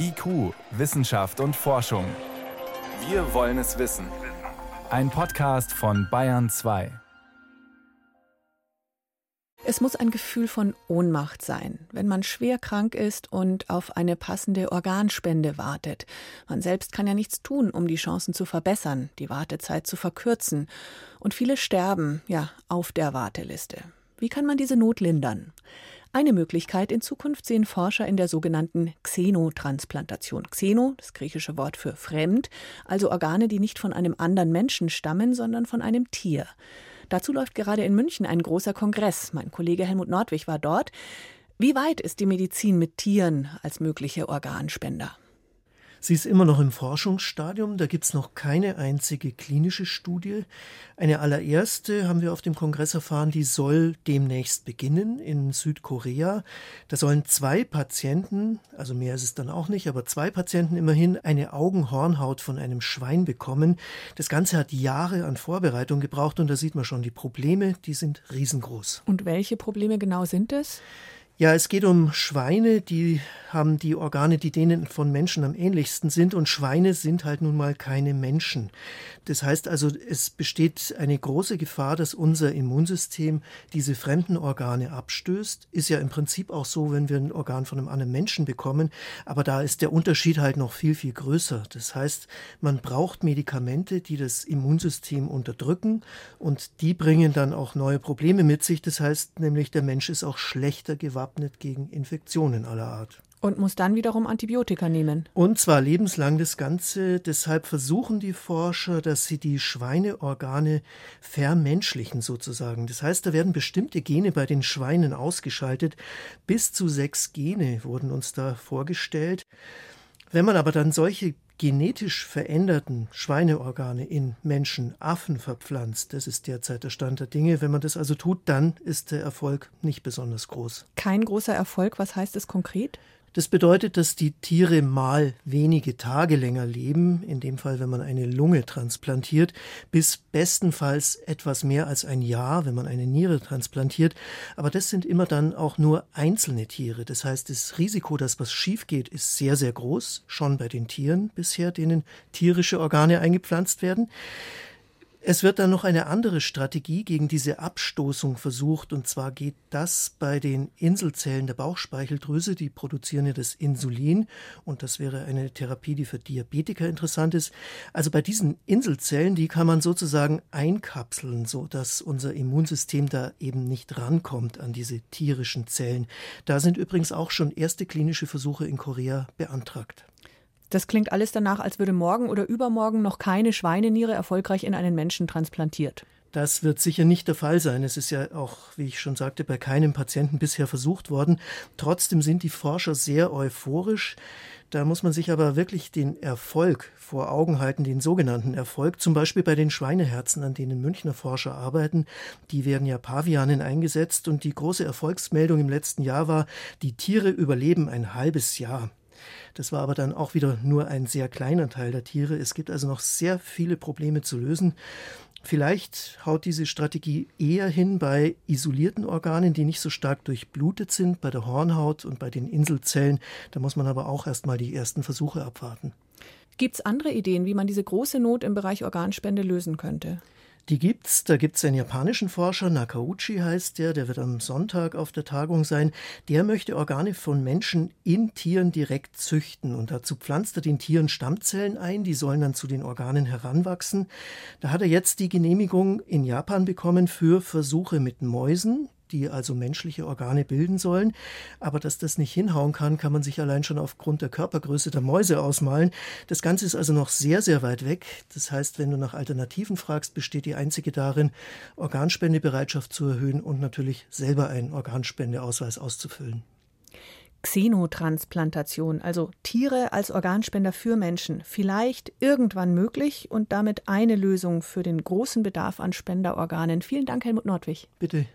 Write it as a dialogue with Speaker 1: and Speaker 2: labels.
Speaker 1: IQ, Wissenschaft und Forschung. Wir wollen es wissen. Ein Podcast von Bayern 2.
Speaker 2: Es muss ein Gefühl von Ohnmacht sein, wenn man schwer krank ist und auf eine passende Organspende wartet. Man selbst kann ja nichts tun, um die Chancen zu verbessern, die Wartezeit zu verkürzen. Und viele sterben, ja, auf der Warteliste. Wie kann man diese Not lindern? Eine Möglichkeit in Zukunft sehen Forscher in der sogenannten Xenotransplantation. Xeno, das griechische Wort für fremd, also Organe, die nicht von einem anderen Menschen stammen, sondern von einem Tier. Dazu läuft gerade in München ein großer Kongress. Mein Kollege Helmut Nordwig war dort. Wie weit ist die Medizin mit Tieren als mögliche Organspender?
Speaker 3: Sie ist immer noch im Forschungsstadium, da gibt es noch keine einzige klinische Studie. Eine allererste haben wir auf dem Kongress erfahren, die soll demnächst beginnen in Südkorea. Da sollen zwei Patienten, also mehr ist es dann auch nicht, aber zwei Patienten immerhin eine Augenhornhaut von einem Schwein bekommen. Das Ganze hat Jahre an Vorbereitung gebraucht und da sieht man schon, die Probleme, die sind riesengroß.
Speaker 2: Und welche Probleme genau sind es?
Speaker 3: Ja, es geht um Schweine, die haben die Organe, die denen von Menschen am ähnlichsten sind. Und Schweine sind halt nun mal keine Menschen. Das heißt also, es besteht eine große Gefahr, dass unser Immunsystem diese fremden Organe abstößt. Ist ja im Prinzip auch so, wenn wir ein Organ von einem anderen Menschen bekommen. Aber da ist der Unterschied halt noch viel, viel größer. Das heißt, man braucht Medikamente, die das Immunsystem unterdrücken. Und die bringen dann auch neue Probleme mit sich. Das heißt nämlich, der Mensch ist auch schlechter gewappnet gewappnet gegen Infektionen aller Art.
Speaker 2: Und muss dann wiederum Antibiotika nehmen.
Speaker 3: Und zwar lebenslang das Ganze. Deshalb versuchen die Forscher, dass sie die Schweineorgane vermenschlichen sozusagen. Das heißt, da werden bestimmte Gene bei den Schweinen ausgeschaltet. Bis zu sechs Gene wurden uns da vorgestellt. Wenn man aber dann solche genetisch veränderten Schweineorgane in Menschen, Affen verpflanzt. Das ist derzeit der Stand der Dinge. Wenn man das also tut, dann ist der Erfolg nicht besonders groß.
Speaker 2: Kein großer Erfolg, was heißt es konkret?
Speaker 3: Das bedeutet, dass die Tiere mal wenige Tage länger leben, in dem Fall, wenn man eine Lunge transplantiert, bis bestenfalls etwas mehr als ein Jahr, wenn man eine Niere transplantiert. Aber das sind immer dann auch nur einzelne Tiere. Das heißt, das Risiko, dass was schief geht, ist sehr, sehr groß, schon bei den Tieren bisher, denen tierische Organe eingepflanzt werden. Es wird dann noch eine andere Strategie gegen diese Abstoßung versucht, und zwar geht das bei den Inselzellen der Bauchspeicheldrüse, die produzieren ja das Insulin, und das wäre eine Therapie, die für Diabetiker interessant ist. Also bei diesen Inselzellen, die kann man sozusagen einkapseln, so dass unser Immunsystem da eben nicht rankommt an diese tierischen Zellen. Da sind übrigens auch schon erste klinische Versuche in Korea beantragt.
Speaker 2: Das klingt alles danach, als würde morgen oder übermorgen noch keine Schweineniere erfolgreich in einen Menschen transplantiert.
Speaker 3: Das wird sicher nicht der Fall sein. Es ist ja auch, wie ich schon sagte, bei keinem Patienten bisher versucht worden. Trotzdem sind die Forscher sehr euphorisch. Da muss man sich aber wirklich den Erfolg vor Augen halten, den sogenannten Erfolg, zum Beispiel bei den Schweineherzen, an denen Münchner Forscher arbeiten. Die werden ja Pavianen eingesetzt und die große Erfolgsmeldung im letzten Jahr war, die Tiere überleben ein halbes Jahr. Das war aber dann auch wieder nur ein sehr kleiner Teil der Tiere. Es gibt also noch sehr viele Probleme zu lösen. Vielleicht haut diese Strategie eher hin bei isolierten Organen, die nicht so stark durchblutet sind, bei der Hornhaut und bei den Inselzellen. Da muss man aber auch erst mal die ersten Versuche abwarten.
Speaker 2: Gibt es andere Ideen, wie man diese große Not im Bereich Organspende lösen könnte?
Speaker 3: Die gibt's. Da gibt's einen japanischen Forscher, Nakauchi heißt der, der wird am Sonntag auf der Tagung sein. Der möchte Organe von Menschen in Tieren direkt züchten und dazu pflanzt er den Tieren Stammzellen ein, die sollen dann zu den Organen heranwachsen. Da hat er jetzt die Genehmigung in Japan bekommen für Versuche mit Mäusen die also menschliche Organe bilden sollen. Aber dass das nicht hinhauen kann, kann man sich allein schon aufgrund der Körpergröße der Mäuse ausmalen. Das Ganze ist also noch sehr, sehr weit weg. Das heißt, wenn du nach Alternativen fragst, besteht die einzige darin, Organspendebereitschaft zu erhöhen und natürlich selber einen Organspendeausweis auszufüllen.
Speaker 2: Xenotransplantation, also Tiere als Organspender für Menschen, vielleicht irgendwann möglich und damit eine Lösung für den großen Bedarf an Spenderorganen. Vielen Dank, Helmut Nordwig.
Speaker 3: Bitte.